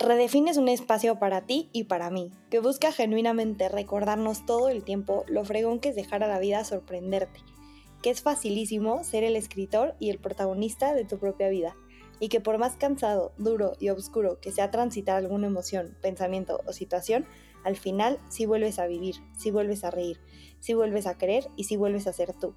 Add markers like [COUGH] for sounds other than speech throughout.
Redefines un espacio para ti y para mí, que busca genuinamente recordarnos todo el tiempo lo fregón que es dejar a la vida sorprenderte, que es facilísimo ser el escritor y el protagonista de tu propia vida, y que por más cansado, duro y oscuro que sea transitar alguna emoción, pensamiento o situación, al final sí vuelves a vivir, sí vuelves a reír, sí vuelves a querer y sí vuelves a ser tú.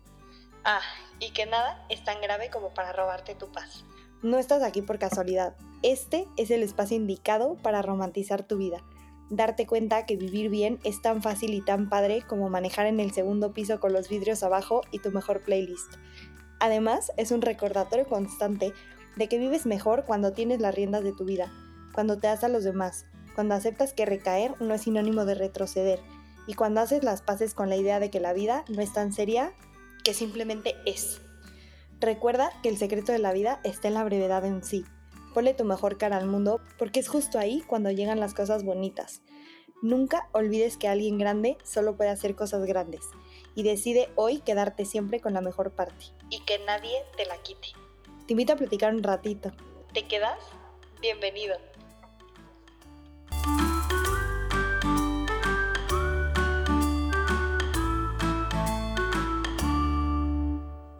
Ah, y que nada es tan grave como para robarte tu paz. No estás aquí por casualidad. Este es el espacio indicado para romantizar tu vida. Darte cuenta que vivir bien es tan fácil y tan padre como manejar en el segundo piso con los vidrios abajo y tu mejor playlist. Además, es un recordatorio constante de que vives mejor cuando tienes las riendas de tu vida, cuando te das a los demás, cuando aceptas que recaer no es sinónimo de retroceder y cuando haces las paces con la idea de que la vida no es tan seria que simplemente es. Recuerda que el secreto de la vida está en la brevedad en sí. Ponle tu mejor cara al mundo porque es justo ahí cuando llegan las cosas bonitas. Nunca olvides que alguien grande solo puede hacer cosas grandes y decide hoy quedarte siempre con la mejor parte y que nadie te la quite. Te invito a platicar un ratito. ¿Te quedas? Bienvenido.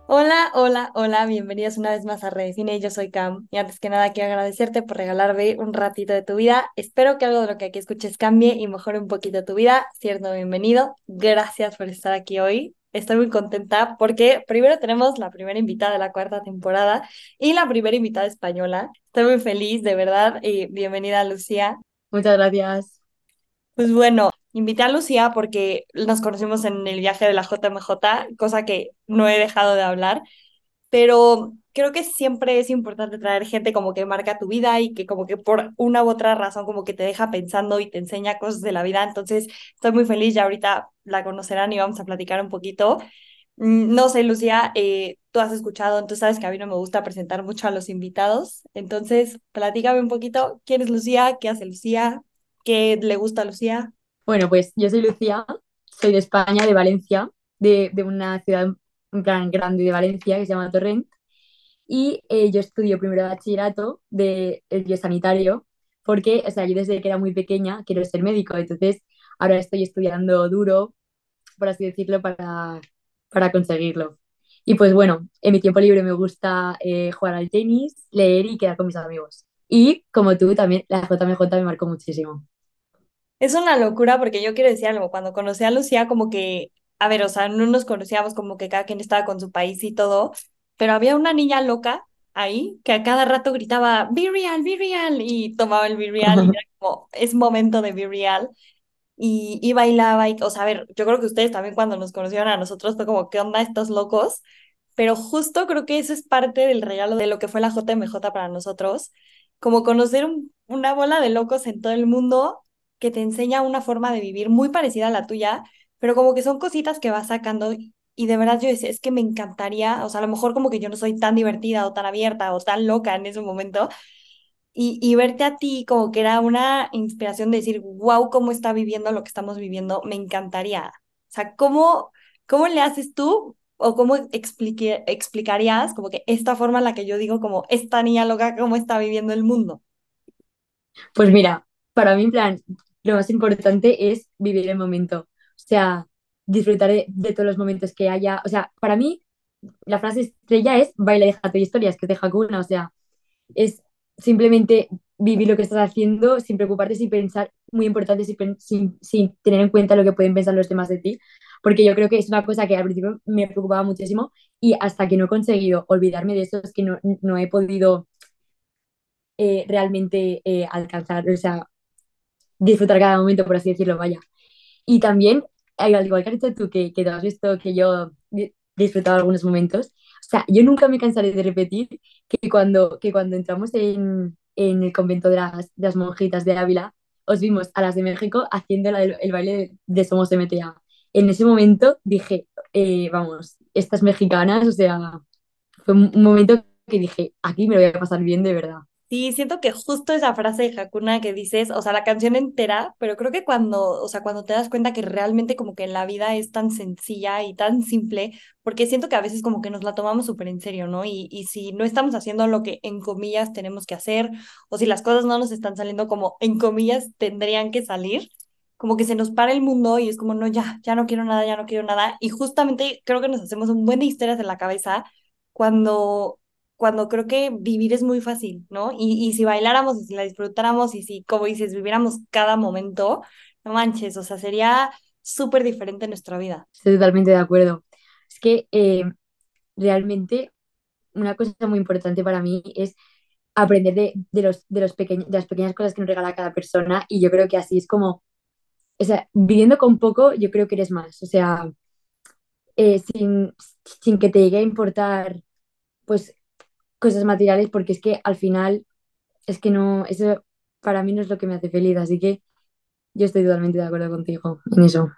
Hola, hola, hola, bienvenidos una vez más a Redefine, yo soy Cam y antes que nada quiero agradecerte por regalarme un ratito de tu vida. Espero que algo de lo que aquí escuches cambie y mejore un poquito tu vida. Cierto, bienvenido. Gracias por estar aquí hoy. Estoy muy contenta porque primero tenemos la primera invitada de la cuarta temporada y la primera invitada española. Estoy muy feliz, de verdad, y bienvenida Lucía. Muchas gracias. Pues bueno, Invité a Lucía porque nos conocimos en el viaje de la JMJ, cosa que no he dejado de hablar, pero creo que siempre es importante traer gente como que marca tu vida y que como que por una u otra razón como que te deja pensando y te enseña cosas de la vida. Entonces, estoy muy feliz, ya ahorita la conocerán y vamos a platicar un poquito. Mm, no sé, Lucía, eh, tú has escuchado, tú sabes que a mí no me gusta presentar mucho a los invitados, entonces platícame un poquito, ¿quién es Lucía? ¿Qué hace Lucía? ¿Qué le gusta a Lucía? Bueno, pues yo soy Lucía, soy de España, de Valencia, de, una ciudad plan grande de Valencia que se llama Torrent. Y eh, yo estudio primero bachillerato de el biosanitario, porque, o sea, yo desde que era muy pequeña quiero ser médico, entonces ahora estoy estudiando duro, por así decirlo, para, para conseguirlo. Y pues bueno, en mi tiempo libre me gusta eh, jugar al tenis, leer y quedar con mis amigos. Y como tú, también la JMJ me marcó muchísimo. Es una locura porque yo quiero decir algo, cuando conocí a Lucía como que, a ver, o sea, no nos conocíamos como que cada quien estaba con su país y todo, pero había una niña loca ahí que a cada rato gritaba, Be real, be real, y tomaba el be real y [LAUGHS] era como, es momento de be real. Y, y bailaba, y, o sea, a ver, yo creo que ustedes también cuando nos conocieron a nosotros fue como, ¿qué onda estos locos? Pero justo creo que eso es parte del regalo de lo que fue la JMJ para nosotros, como conocer una bola de locos en todo el mundo que te enseña una forma de vivir muy parecida a la tuya, pero como que son cositas que vas sacando y de verdad yo decía, es que me encantaría, o sea, a lo mejor como que yo no soy tan divertida o tan abierta o tan loca en ese momento, y, y verte a ti como que era una inspiración de decir, wow, cómo está viviendo lo que estamos viviendo, me encantaría. O sea, ¿cómo, cómo le haces tú o cómo explicarías como que esta forma en la que yo digo como esta niña loca, cómo está viviendo el mundo? Pues mira, para mí, en plan, lo más importante es vivir el momento. O sea, disfrutar de, todos los momentos que haya. O sea, para mí, la frase estrella es baila, deja tu historias, que te Hakuna. O sea, es simplemente vivir lo que estás haciendo sin preocuparte, sin pensar, muy importante, sin, sin, tener en cuenta lo que pueden pensar los demás de ti. Porque yo creo que es una cosa que al principio me preocupaba muchísimo y hasta que no he conseguido olvidarme de eso es que no, no he podido eh, realmente eh, alcanzar, o sea, disfrutar cada momento, por así decirlo, vaya. Y también, al igual que tú, que, que te has visto que yo he disfrutado algunos momentos, o sea, yo nunca me cansaré de repetir que cuando, que cuando entramos en, en el convento de las, de las, monjitas de Ávila, os vimos a las de México haciendo el, baile de, Somos MTA. En ese momento dije, eh, vamos, estas mexicanas, o sea, fue un momento que dije, aquí me lo voy a pasar bien de verdad. Sí, siento que justo esa frase de Hakuna que dices, o sea, la canción entera, pero creo que cuando, o sea, cuando te das cuenta que realmente como que la vida es tan sencilla y tan simple, porque siento que a veces como que nos la tomamos súper en serio, ¿no? Y, y si no estamos haciendo lo que en comillas tenemos que hacer, o si las cosas no nos están saliendo como en comillas tendrían que salir, como que se nos para el mundo y es como, no, ya, ya no quiero nada, ya no quiero nada. Y justamente creo que nos hacemos un buen de historias en la cabeza cuando cuando creo que vivir es muy fácil, ¿no? Y, y si bailáramos y si la disfrutáramos y si, como dices, viviéramos cada momento, no manches, o sea, sería súper diferente nuestra vida. Estoy totalmente de acuerdo. Es que eh, realmente una cosa muy importante para mí es aprender de, de los, de, los las pequeñas cosas que nos regala cada persona y yo creo que así es como, o sea, viviendo con poco, yo creo que eres más, o sea, eh, sin, sin que te llegue a importar, pues cosas materiales porque es que al final es que no, eso para mí no es lo que me hace feliz, así que yo estoy totalmente de acuerdo contigo en eso.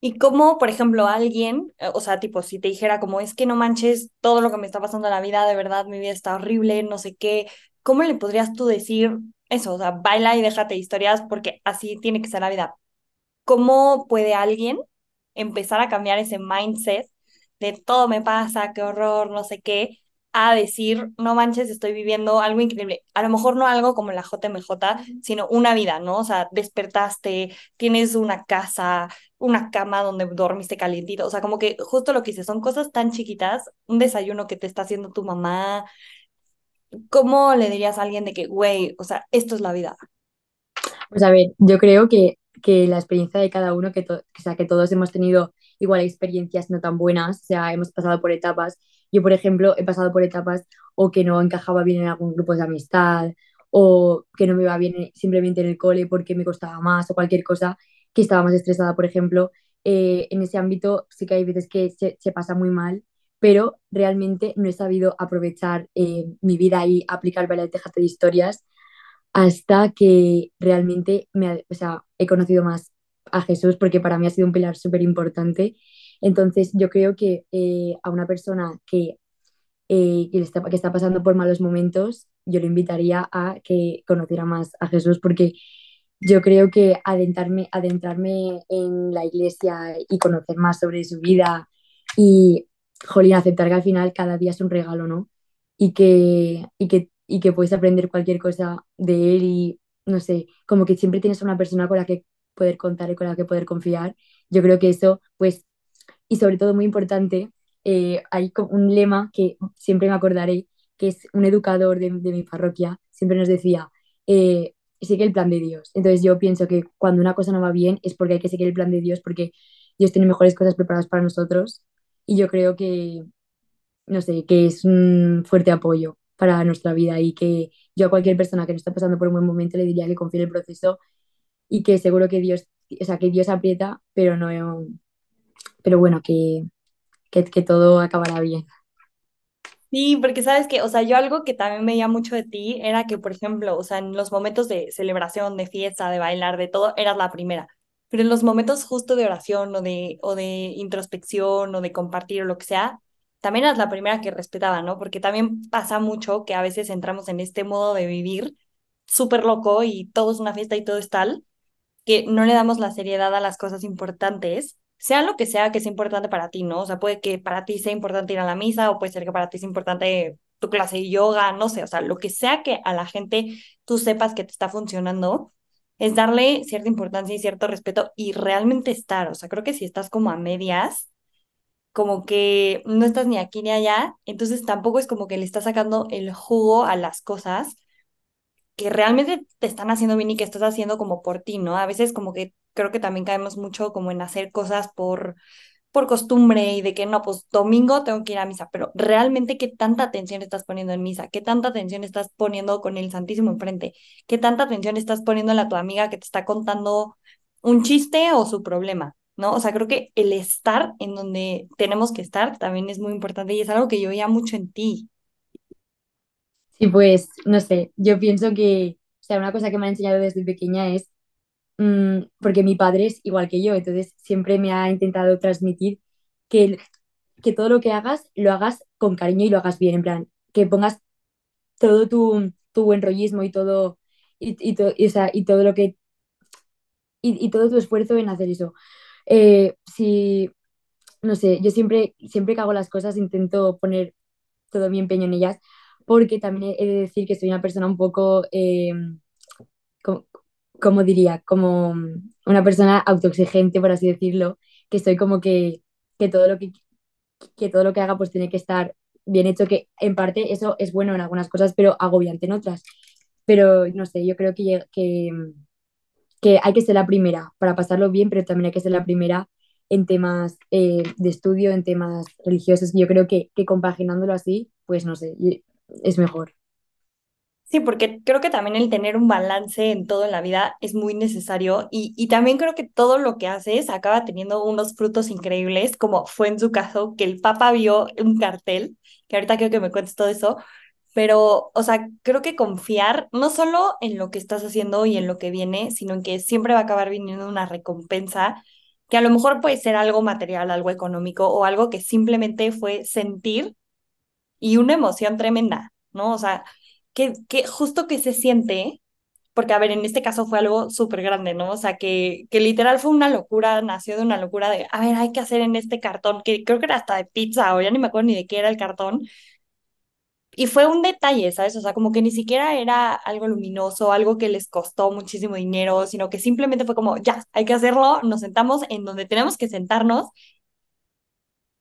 Y como, por ejemplo, alguien, eh, o sea, tipo, si te dijera como es que no manches todo lo que me está pasando en la vida, de verdad, mi vida está horrible, no sé qué, ¿cómo le podrías tú decir eso? O sea, baila y déjate historias porque así tiene que ser la vida. ¿Cómo puede alguien empezar a cambiar ese mindset de todo me pasa, qué horror, no sé qué, a decir, no manches, estoy viviendo algo increíble. A lo mejor no algo como la JMJ, sino una vida, ¿no? O sea, despertaste, tienes una casa, una cama donde dormiste calientito. O sea, como que justo lo que hice, son cosas tan chiquitas, un desayuno que te está haciendo tu mamá. ¿Cómo le dirías a alguien de que, güey, o sea, esto es la vida? Pues a ver, yo creo que, que la experiencia de cada uno, que, o sea, que todos hemos tenido igual experiencias no tan buenas, o sea, hemos pasado por etapas yo, por ejemplo, he pasado por etapas o que no encajaba bien en algún grupo de amistad o que no me iba bien simplemente en el cole porque me costaba más o cualquier cosa, que estaba más estresada, por ejemplo. Eh, en ese ámbito sí que hay veces que se, se, pasa muy mal, pero realmente no he sabido aprovechar eh, mi vida y aplicar el tejate de historias hasta que realmente me, o sea, he conocido más a Jesús porque para mí ha sido un pilar súper importante entonces, yo creo que eh, a una persona que, eh, que, está, que está pasando por malos momentos, yo le invitaría a que conociera más a Jesús, porque yo creo que adentrarme, adentrarme en la iglesia y conocer más sobre su vida y, jolín, aceptar que al final cada día es un regalo, ¿no? Y que, y que, y que puedes aprender cualquier cosa de él y, no sé, como que siempre tienes una persona con la que poder contar y con la que poder confiar. Yo creo que eso, pues, y sobre todo muy importante, eh, hay un lema que siempre me acordaré, que es un educador de, de mi parroquia, siempre nos decía, eh, sigue el plan de Dios. Entonces yo pienso que cuando una cosa no va bien es porque hay que seguir el plan de Dios, porque Dios tiene mejores cosas preparadas para nosotros y yo creo que, no sé, que es un fuerte apoyo para nuestra vida y que yo a cualquier persona que no está pasando por un buen momento le diría que confíe en el proceso y que seguro que Dios, o sea, que Dios aprieta, pero no, pero bueno, que, que, que todo acabará bien. Sí, porque sabes que, o sea, yo algo que también veía mucho de ti era que, por ejemplo, o sea, en los momentos de celebración, de fiesta, de bailar, de todo, eras la primera. Pero en los momentos justo de oración o de, o de introspección o de compartir o lo que sea, también eras la primera que respetaba, ¿no? Porque también pasa mucho que a veces entramos en este modo de vivir súper loco y todo es una fiesta y todo es tal, que no le damos la seriedad a las cosas importantes sea lo que sea que sea importante para ti, ¿no? O sea, puede que para ti sea importante ir a la misa o puede ser que para ti sea importante tu clase de yoga, no sé, o sea, lo que sea que a la gente tú sepas que te está funcionando, es darle cierta importancia y cierto respeto y realmente estar, o sea, creo que si estás como a medias, como que no estás ni aquí ni allá, entonces tampoco es como que le estás sacando el jugo a las cosas que realmente te están haciendo bien y que estás haciendo como por ti, ¿no? A veces como que creo que también caemos mucho como en hacer cosas por, por costumbre y de que no, pues domingo tengo que ir a misa, pero realmente qué tanta atención estás poniendo en misa, qué tanta atención estás poniendo con el Santísimo enfrente, qué tanta atención estás poniendo en la tu amiga que te está contando un chiste o su problema, ¿no? O sea, creo que el estar en donde tenemos que estar también es muy importante y es algo que yo veía mucho en ti. Sí, pues, no sé, yo pienso que, o sea, una cosa que me ha enseñado desde pequeña es mm, porque mi padre es igual que yo, entonces siempre me ha intentado transmitir que, que todo lo que hagas lo hagas con cariño y lo hagas bien, en plan, que pongas todo tu, tu buen rollismo y todo, y, y, to- y, todo lo que, y, todo tu esfuerzo en hacer eso. Eh, si, no sé, yo siempre, siempre que hago las cosas intento poner todo mi empeño en ellas, porque también he de decir que soy una persona un poco, eh, como diría, como una persona autoexigente, por así decirlo, que estoy como que, que todo lo que, que todo lo que haga pues tiene que estar bien hecho, que en parte eso es bueno en algunas cosas, pero agobiante en otras. Pero no sé, yo creo que, que, que hay que ser la primera para pasarlo bien, pero también hay que ser la primera en temas eh, de estudio, en temas religiosos. Yo creo que, que compaginándolo así, pues no sé, es mejor. Sí, porque creo que también el tener un balance en todo en la vida es muy necesario y, y también creo que todo lo que haces acaba teniendo unos frutos increíbles, como fue en su caso, que el Papa vio un cartel, que ahorita creo que me cuentes todo eso, pero, o sea, creo que confiar no solo en lo que estás haciendo y en lo que viene, sino en que siempre va a acabar viniendo una recompensa, que a lo mejor puede ser algo material, algo económico o algo que simplemente fue sentir y una emoción tremenda, ¿no? O sea, que, que justo que se siente, porque a ver, en este caso fue algo súper grande, ¿no? O sea, que, que literal fue una locura, nació de una locura de, a ver, hay que hacer en este cartón, que creo que era hasta de pizza o ya ni me acuerdo ni de qué era el cartón. Y fue un detalle, ¿sabes? O sea, como que ni siquiera era algo luminoso, algo que les costó muchísimo dinero, sino que simplemente fue como, ya, hay que hacerlo, nos sentamos en donde tenemos que sentarnos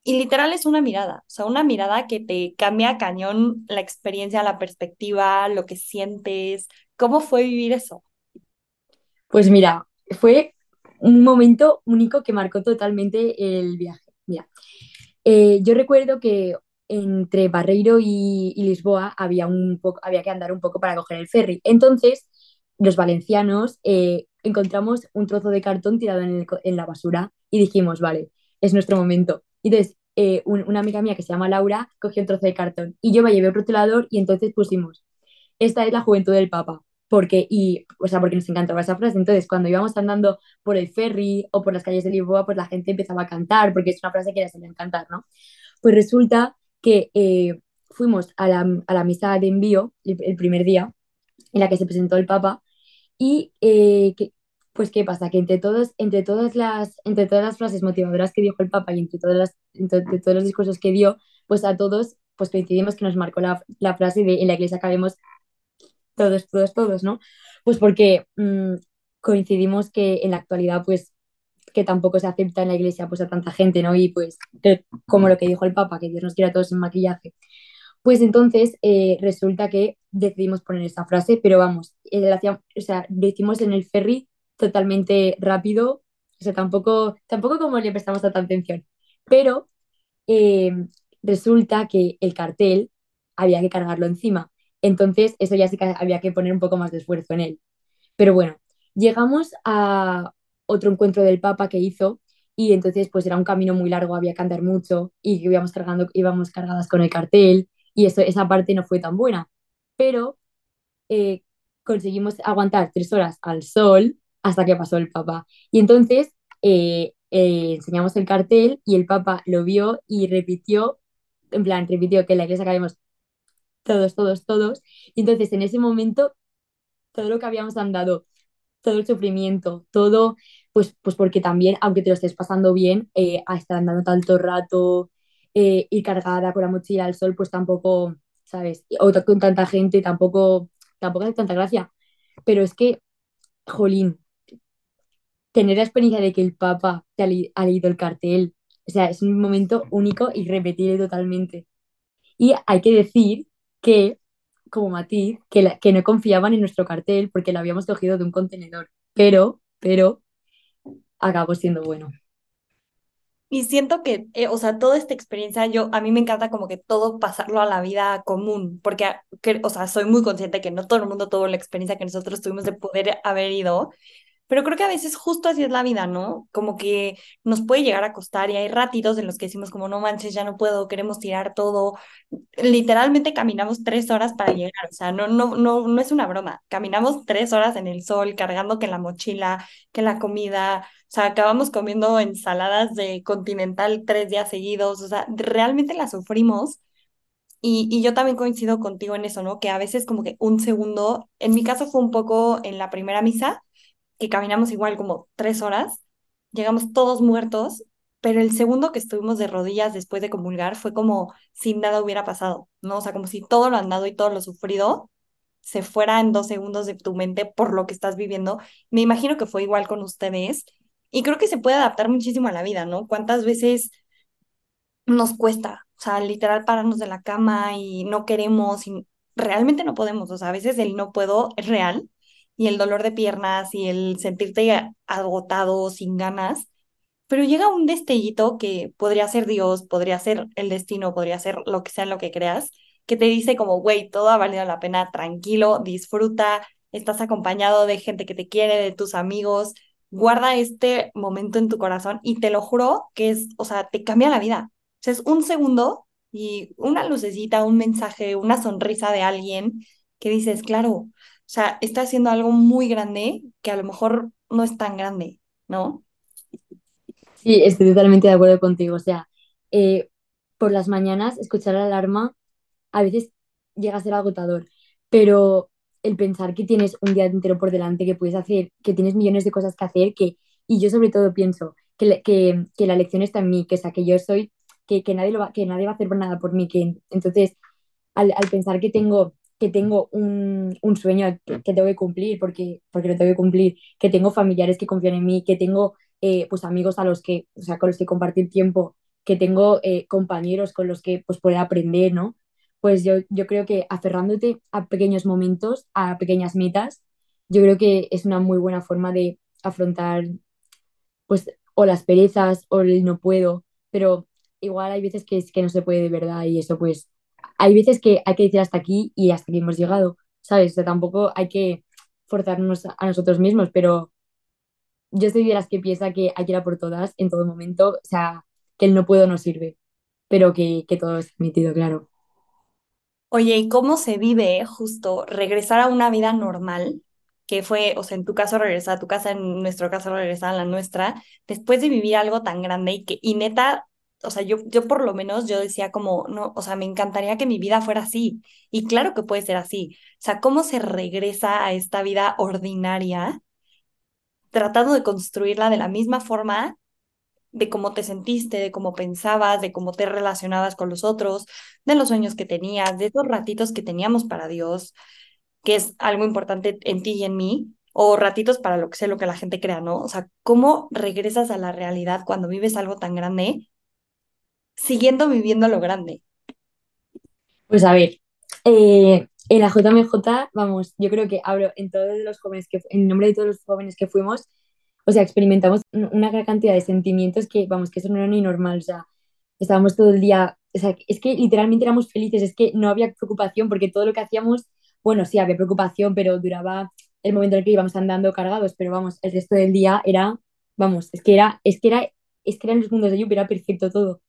y literal es una mirada, o sea, una mirada que te cambia cañón la experiencia, la perspectiva, lo que sientes. ¿Cómo fue vivir eso? Pues mira, fue un momento único que marcó totalmente el viaje. Mira, eh, yo recuerdo que entre Barreiro y, Lisboa había, un poco, había que andar un poco para coger el ferry. Entonces, los valencianos eh, encontramos un trozo de cartón tirado en la basura y dijimos, vale, es nuestro momento. Y entonces, eh, un- una amiga mía que se llama Laura cogió un trozo de cartón y yo me llevé un rotulador y entonces pusimos, esta es la juventud del Papa. Porque, y, o sea, porque nos encantaba esa frase. Entonces, cuando íbamos andando por el ferry o por las calles de Lisboa, pues la gente empezaba a cantar, porque es una frase que les solía encantar, ¿no? Pues resulta que eh, fuimos a la, a la misa de envío el, primer día en la que se presentó el Papa y eh, que, pues qué pasa, que entre todos, entre todas las, entre todas las frases motivadoras que dijo el Papa y entre todas las, entre, entre todos los discursos que dio, pues a todos pues coincidimos que nos marcó la, la frase de en la iglesia cabemos todos, todos, todos, ¿no? Pues porque mm, coincidimos que en la actualidad pues que tampoco se acepta en la iglesia pues a tanta gente, ¿no? Y pues que, como lo que dijo el Papa, que Dios nos quiera a todos en maquillaje. Pues entonces eh, resulta que decidimos poner esa frase, pero vamos, eh, la hacíamos- o sea, lo hicimos en el ferry totalmente rápido, o sea, tampoco, tampoco como le prestamos tanta atención, pero eh, resulta que el cartel había que cargarlo encima, entonces eso ya sí que había que poner un poco más de esfuerzo en él. Pero bueno, llegamos a otro encuentro del Papa que hizo y entonces pues era un camino muy largo, había que andar mucho y íbamos cargando, íbamos cargadas con el cartel y eso, esa parte no fue tan buena. Pero eh, conseguimos aguantar tres horas al sol hasta que pasó el Papa. Y entonces eh, eh, enseñamos el cartel y el Papa lo vio y repitió, en plan, repitió que en la iglesia cabemos todos, todos, todos. Y entonces en ese momento todo lo que habíamos andado todo el sufrimiento, todo, pues, pues porque también, aunque te lo estés pasando bien, eh, a estar andando tanto rato, eh, ir cargada con la mochila al sol, pues tampoco, ¿sabes? O con tanta gente, tampoco, tampoco hace tanta gracia. Pero es que, jolín, tener la experiencia de que el Papa te ha, li- ha leído el cartel, o sea, es un momento único y repetible totalmente. Y hay que decir que, como matiz, que, la- que no confiaban en nuestro cartel porque lo habíamos cogido de un contenedor, pero, pero acabó siendo bueno. Y siento que, eh, o sea, toda esta experiencia, yo, a mí me encanta como que todo pasarlo a la vida común, porque, a- que, o sea, soy muy consciente que no todo el mundo tuvo la experiencia que nosotros tuvimos de poder haber ido, pero creo que a veces justo así es la vida, ¿no? Como que nos puede llegar a costar y hay ratitos en los que decimos como, no manches, ya no puedo, queremos tirar todo. Literalmente caminamos tres horas para llegar, o sea, no, no, no, no es una broma. Caminamos tres horas en el sol, cargando que la mochila, que la comida, o sea, acabamos comiendo ensaladas de Continental tres días seguidos, o sea, realmente la sufrimos Y, y yo también coincido contigo en eso, ¿no? Que a veces como que un segundo, en mi caso fue un poco en la primera misa, que caminamos igual como tres horas, llegamos todos muertos, pero el segundo que estuvimos de rodillas después de comulgar fue como si nada hubiera pasado, ¿no? O sea, como si todo lo andado y todo lo sufrido se fuera en dos segundos de tu mente por lo que estás viviendo. Me imagino que fue igual con ustedes y creo que se puede adaptar muchísimo a la vida, ¿no? ¿Cuántas veces nos cuesta, o sea, literal pararnos de la cama y no queremos y realmente no podemos, o sea, a veces el no puedo es real y el dolor de piernas y el sentirte agotado, sin ganas, pero llega un destellito que podría ser Dios, podría ser el destino, podría ser lo que sea en lo que creas, que te dice como, güey, todo ha valido la pena, tranquilo, disfruta, estás acompañado de gente que te quiere, de tus amigos, guarda este momento en tu corazón y te lo juro que es, o sea, te cambia la vida. Sea, es un segundo y una lucecita, un mensaje, una sonrisa de alguien que dices, claro, o sea, está haciendo algo muy grande que a lo mejor no es tan grande, ¿no? Sí, estoy totalmente de acuerdo contigo. O sea, eh, por las mañanas escuchar la alarma a veces llega a ser agotador, pero el pensar que tienes un día entero por delante, que puedes hacer, que tienes millones de cosas que hacer, que, y yo sobre todo pienso que, que, que la lección está en mí, que es que yo soy que, que, nadie, lo va, que nadie va a hacer nada por mí. Que, entonces, al, al pensar que tengo, que tengo un, un sueño que, tengo que cumplir, porque, porque lo tengo que cumplir, que tengo familiares que confían en mí, que tengo eh, pues amigos a los que, o sea, con los que compartir tiempo, que tengo eh, compañeros con los que pues poder aprender, ¿no? Pues yo, yo creo que aferrándote a pequeños momentos, a pequeñas metas, yo creo que es una muy buena forma de afrontar pues o las perezas o el no puedo, pero igual hay veces que, que no se puede de verdad y eso pues hay veces que hay que decir hasta aquí y hasta aquí hemos llegado, ¿sabes? O sea, tampoco hay que forzarnos a nosotros mismos, pero yo soy de las que piensa que hay que ir a por todas en todo momento, o sea, que el no puedo no sirve, pero que, que todo es permitido, claro. Oye, ¿y cómo se vive justo regresar a una vida normal? Que fue, o sea, en tu caso regresar a tu casa, en nuestro caso regresar a la nuestra, después de vivir algo tan grande y que, y neta, o sea, yo, yo por lo menos yo decía como, no, o sea, me encantaría que mi vida fuera así. Y claro que puede ser así. O sea, ¿cómo se regresa a esta vida ordinaria tratando de construirla de la misma forma de cómo te sentiste, de cómo pensabas, de cómo te relacionabas con los otros, de los sueños que tenías, de esos ratitos que teníamos para Dios, que es algo importante en ti y en mí, o ratitos para lo que sé, lo que la gente crea, ¿no? O sea, ¿cómo regresas a la realidad cuando vives algo tan grande siguiendo viviendo lo grande? Pues a ver, eh, en la JMJ, vamos, yo creo que hablo en todos los jóvenes que, en nombre de todos los jóvenes que fuimos, o sea, experimentamos una gran cantidad de sentimientos que, vamos, que eso no era ni normal, o sea, estábamos todo el día, o sea, es que literalmente éramos felices, es que no había preocupación porque todo lo que hacíamos, bueno, sí, había preocupación, pero duraba el momento en el que íbamos andando cargados, pero vamos, el resto del día era, vamos, es que era, es que era, es que eran los mundos de lluvia, era perfecto todo.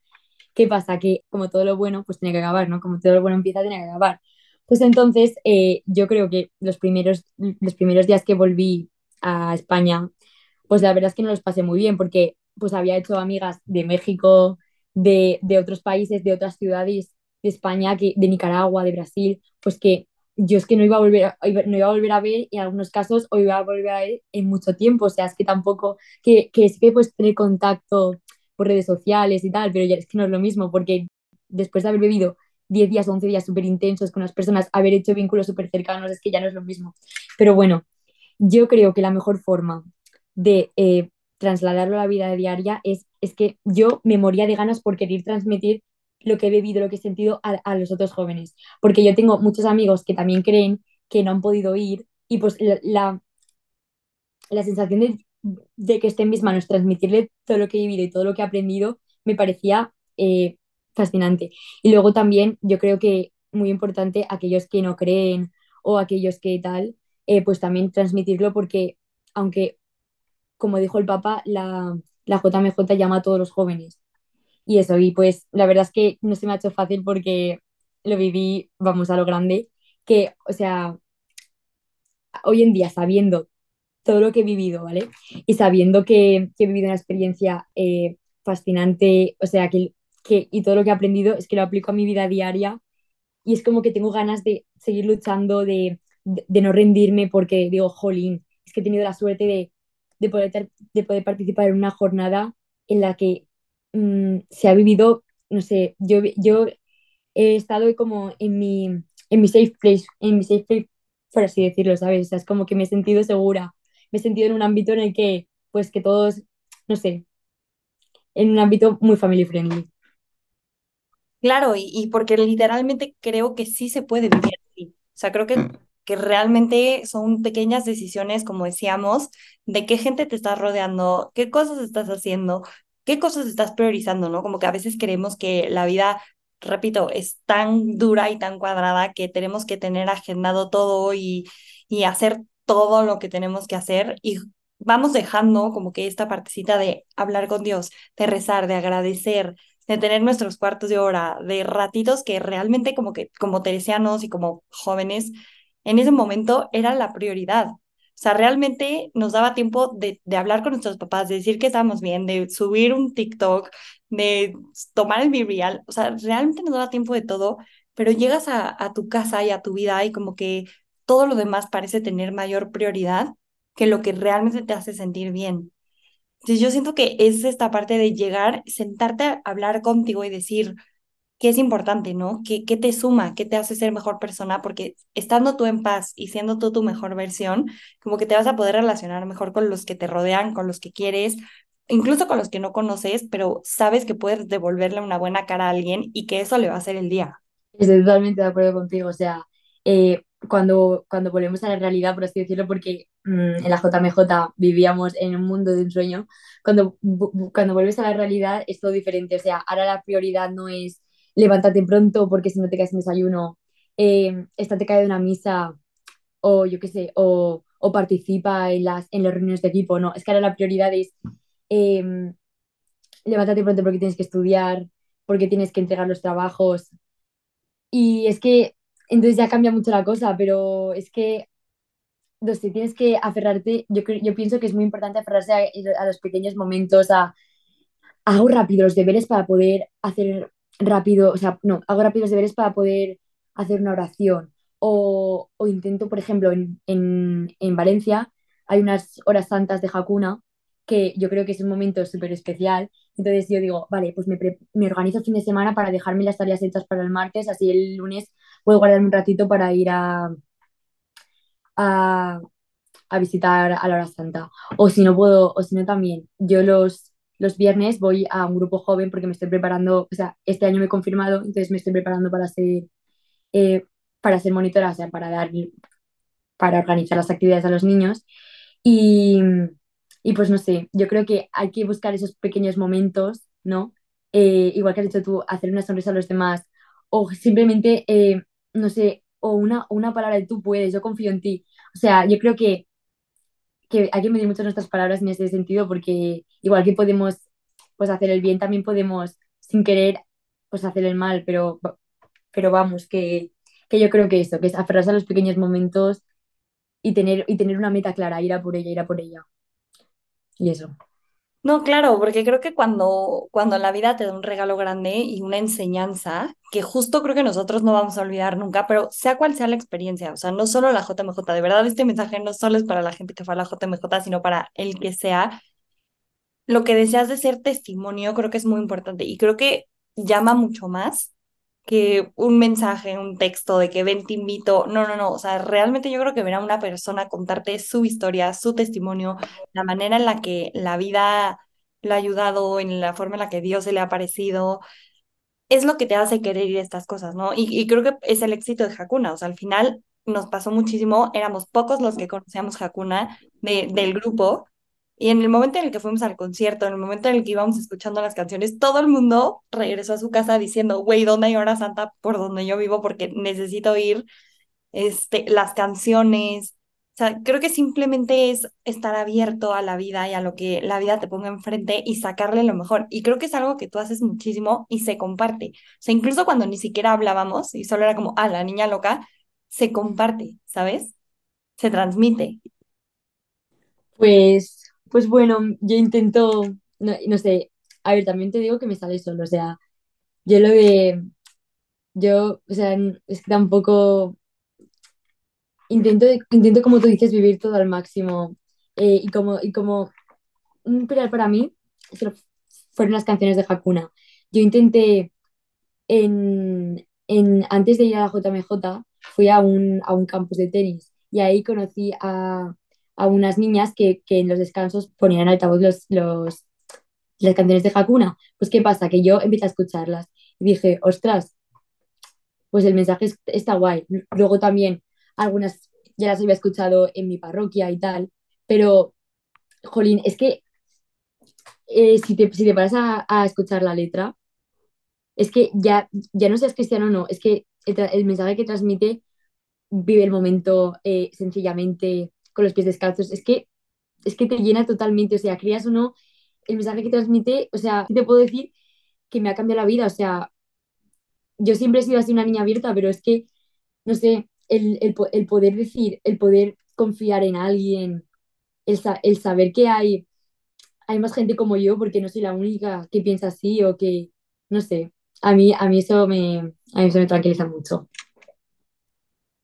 ¿Qué pasa? Que como todo lo bueno, pues tiene que acabar, ¿no? Como todo lo bueno empieza, tiene que acabar. Pues entonces, eh, yo creo que los primeros, los primeros días que volví a España, pues la verdad es que no los pasé muy bien porque pues había hecho amigas de México, de, de otros países, de otras ciudades de España, que, de Nicaragua, de Brasil, pues que yo es que no iba a volver a, no iba a volver a ver en algunos casos o iba a volver a ver en mucho tiempo, o sea, es que tampoco, que, que es que pues tener contacto por redes sociales y tal, pero ya es que no es lo mismo, porque después de haber vivido 10 días o 11 días súper intensos con las personas, haber hecho vínculos súper cercanos, es que ya no es lo mismo. Pero bueno, yo creo que la mejor forma de eh, trasladarlo a la vida diaria es, es que yo me moría de ganas por querer transmitir lo que he vivido, lo que he sentido a, los otros jóvenes, porque yo tengo muchos amigos que también creen que no han podido ir y pues la, la sensación de de que esté en mis manos transmitirle todo lo que he vivido y todo lo que he aprendido, me parecía eh, fascinante. Y luego también yo creo que muy importante aquellos que no creen o aquellos que tal, eh, pues también transmitirlo porque aunque, como dijo el Papa, la, la JMJ llama a todos los jóvenes. Y eso, y pues la verdad es que no se me ha hecho fácil porque lo viví, vamos, a lo grande, que, o sea, hoy en día sabiendo todo lo que he vivido, ¿vale? Y sabiendo que, he vivido una experiencia eh, fascinante, o sea, que, y todo lo que he aprendido es que lo aplico a mi vida diaria y es como que tengo ganas de seguir luchando, de, de, no rendirme porque digo, jolín, es que he tenido la suerte de, de poder, de poder participar en una jornada en la que mmm, se ha vivido, no sé, yo, yo he estado como en mi, en mi safe place, en mi safe place, por así decirlo, ¿sabes? O sea, es como que me he sentido segura, me he sentido en un ámbito en el que, pues que todos, no sé, en un ámbito muy family friendly. Claro, y, y porque literalmente creo que sí se puede vivir así. O sea, creo que, que realmente son pequeñas decisiones, como decíamos, de qué gente te estás rodeando, qué cosas estás haciendo, qué cosas estás priorizando, ¿no? Como que a veces creemos que la vida, repito, es tan dura y tan cuadrada que tenemos que tener agendado todo y, y hacer todo lo que tenemos que hacer y vamos dejando como que esta partecita de hablar con Dios, de rezar, de agradecer de tener nuestros cuartos de hora, de ratitos que realmente como que como teresianos y como jóvenes, en ese momento era la prioridad. O sea, realmente nos daba tiempo de, hablar con nuestros papás, de decir que estábamos bien, de subir un TikTok, de tomar el Real. O sea, realmente nos daba tiempo de todo, pero llegas a, a tu casa y a tu vida y como que todo lo demás parece tener mayor prioridad que lo que realmente te hace sentir bien. Entonces yo siento que es esta parte de llegar, sentarte a hablar contigo y decir qué es importante, ¿no? ¿Qué, qué te suma? ¿Qué te hace ser mejor persona? Porque estando tú en paz y siendo tú tu mejor versión, como que te vas a poder relacionar mejor con los que te rodean, con los que quieres, incluso con los que no conoces, pero sabes que puedes devolverle una buena cara a alguien y que eso le va a hacer el día. Estoy totalmente de acuerdo contigo. O sea, eh, cuando, cuando volvemos a la realidad, por así decirlo, porque mmm, en la JMJ vivíamos en un mundo de un sueño, cuando, cuando vuelves a la realidad es todo diferente. O sea, ahora la prioridad no es levántate pronto porque si no te caes en desayuno, eh, estate cae de una misa o yo qué sé, o, o, participa en las, en las reuniones de equipo. No, es que ahora la prioridad es eh, levántate pronto porque tienes que estudiar, porque tienes que entregar los trabajos. Y es que entonces ya cambia mucho la cosa, pero es que no sé, tienes que aferrarte, yo, yo pienso que es muy importante aferrarse a, a los pequeños momentos, a hago rápido los deberes para poder hacer rápido, o sea, no, hago rápido los deberes para poder hacer una oración. O, o intento, por ejemplo, en, en, en, Valencia hay unas horas santas de Hakuna que yo creo que es un momento súper especial. Entonces yo digo, vale, pues me, me organizo el fin de semana para dejarme las tareas hechas para el martes, así el lunes puedo guardar un ratito para ir a, a, a, visitar a la hora santa. O si no puedo, o si no también, yo los, los viernes voy a un grupo joven porque me estoy preparando, o sea, este año me he confirmado, entonces me estoy preparando para ser, eh, para ser monitora, o sea, para dar, para organizar las actividades a los niños. Y, y pues no sé, yo creo que hay que buscar esos pequeños momentos, ¿no? Eh, igual que has dicho tú, hacer una sonrisa a los demás, o simplemente, eh, no sé, o una, una palabra de tú puedes, yo confío en ti. O sea, yo creo que, que hay que medir mucho nuestras palabras en ese sentido porque igual que podemos pues hacer el bien, también podemos sin querer pues hacer el mal, pero, pero vamos, que, que yo creo que eso, que es aferrarse a los pequeños momentos y tener, y tener una meta clara, ir a por ella, ir a por ella. Y eso. No, claro, porque creo que cuando, cuando la vida te da un regalo grande y una enseñanza, que justo creo que nosotros no vamos a olvidar nunca, pero sea cual sea la experiencia, o sea, no solo la JMJ, de verdad este mensaje no solo es para la gente que fue a la JMJ, sino para el que sea, lo que deseas de ser testimonio creo que es muy importante y creo que llama mucho más que un mensaje, un texto de que ven, te invito. No, no, no. O sea, realmente yo creo que ver a una persona contarte su historia, su testimonio, la manera en la que la vida lo ha ayudado, en la forma en la que Dios se le ha aparecido, es lo que te hace querer ir a estas cosas, ¿no? Y, y creo que es el éxito de Hakuna. O sea, al final nos pasó muchísimo, éramos pocos los que conocíamos Hakuna de, del grupo y en el momento en el que fuimos al concierto, en el momento en el que íbamos escuchando las canciones, todo el mundo regresó a su casa diciendo, güey, ¿dónde hay hora santa por donde yo vivo? Porque necesito oír este, las canciones. O sea, creo que simplemente es estar abierto a la vida y a lo que la vida te ponga enfrente y sacarle lo mejor. Y creo que es algo que tú haces muchísimo y se comparte. O sea, incluso cuando ni siquiera hablábamos y solo era como, ah, la niña loca, se comparte, ¿sabes? Se transmite. Pues pues bueno, yo intento, no, no, sé, a ver, también te digo que me sale solo, o sea, yo lo de, Yo, o sea, es que tampoco intento, intento, como tú dices, vivir todo al máximo. eh, y como, y como un pilar para mí fueron las canciones de Hakuna. Yo intenté en, en, antes de ir a la JMJ, fui a un, a un campus de tenis y ahí conocí a, a unas niñas que, que en los descansos ponían en altavoz los, los, las canciones de Hakuna. Pues, ¿qué pasa? Que yo empecé a escucharlas y dije, ostras, pues el mensaje es- está guay. Luego también algunas ya las había escuchado en mi parroquia y tal, pero, jolín, es que eh, si te, si te paras a, escuchar la letra, es que ya, ya no seas cristiano o no, es que el mensaje que transmite vive el momento eh, sencillamente con los pies descalzos, es que, es que te llena totalmente, o sea, creas o no, el mensaje que transmite, o sea, te puedo decir que me ha cambiado la vida, o sea, yo siempre he sido así una niña abierta, pero es que, no sé, el, el, el poder decir, el poder confiar en alguien, el, el saber que hay, hay más gente como yo, porque no soy la única que piensa así o que, no sé, a mí, a mí eso me, a mí eso me tranquiliza mucho.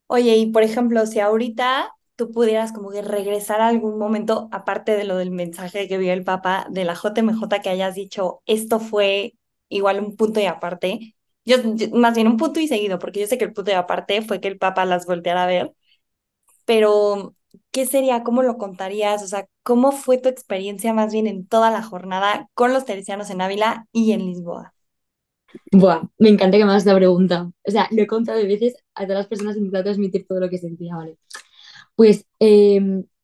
Oye, y por ejemplo, si ahorita tú pudieras como que regresar a algún momento, aparte de lo del mensaje que vio el Papa de la JMJ, que hayas dicho, esto fue igual un punto y aparte, yo, más bien un punto y seguido, porque yo sé que el punto y aparte fue que el Papa las volteara a ver, pero ¿qué sería? ¿Cómo lo contarías? O sea, ¿cómo fue tu experiencia más bien en toda la jornada con los teresianos en Ávila y en Lisboa? Me encanta que me hagas esta pregunta. O sea, lo he contado de veces a todas las personas intentado transmitir todo lo que sentía, ¿vale? Pues eh,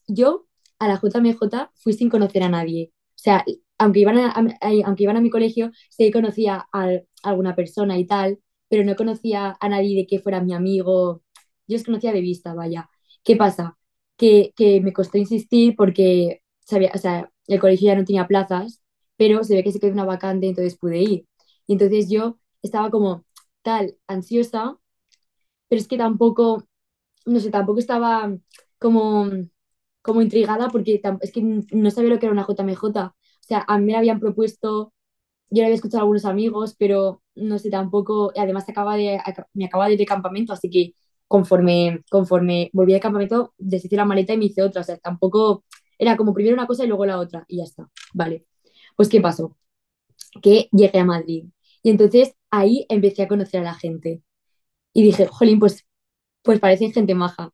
yo a la JMJ fui sin conocer a nadie. O sea, aunque iban a, a- aunque iban a mi colegio, sí conocía a, a alguna persona y tal, pero no conocía a nadie de que fuera mi amigo. Yo os conocía de vista, vaya. ¿Qué pasa? Que, que me costó insistir porque sabía, o sea, el colegio ya no tenía plazas, pero se ve que se quedó una vacante, entonces pude ir. Y entonces yo estaba como tal, ansiosa, pero es que tampoco no sé, tampoco estaba como, como intrigada porque es que no sabía lo que era una JMJ. O sea, a mí me habían propuesto, yo la había escuchado a algunos amigos, pero no sé, tampoco, además acaba de, me acaba de ir de campamento, así que conforme, conforme volví de campamento, deshice la maleta y me hice otra. O sea, tampoco era como primero una cosa y luego la otra, y ya está. Vale. Pues, ¿qué pasó? Que llegué a Madrid. Y entonces ahí empecé a conocer a la gente. Y dije, jolín, pues, pues parecen gente maja.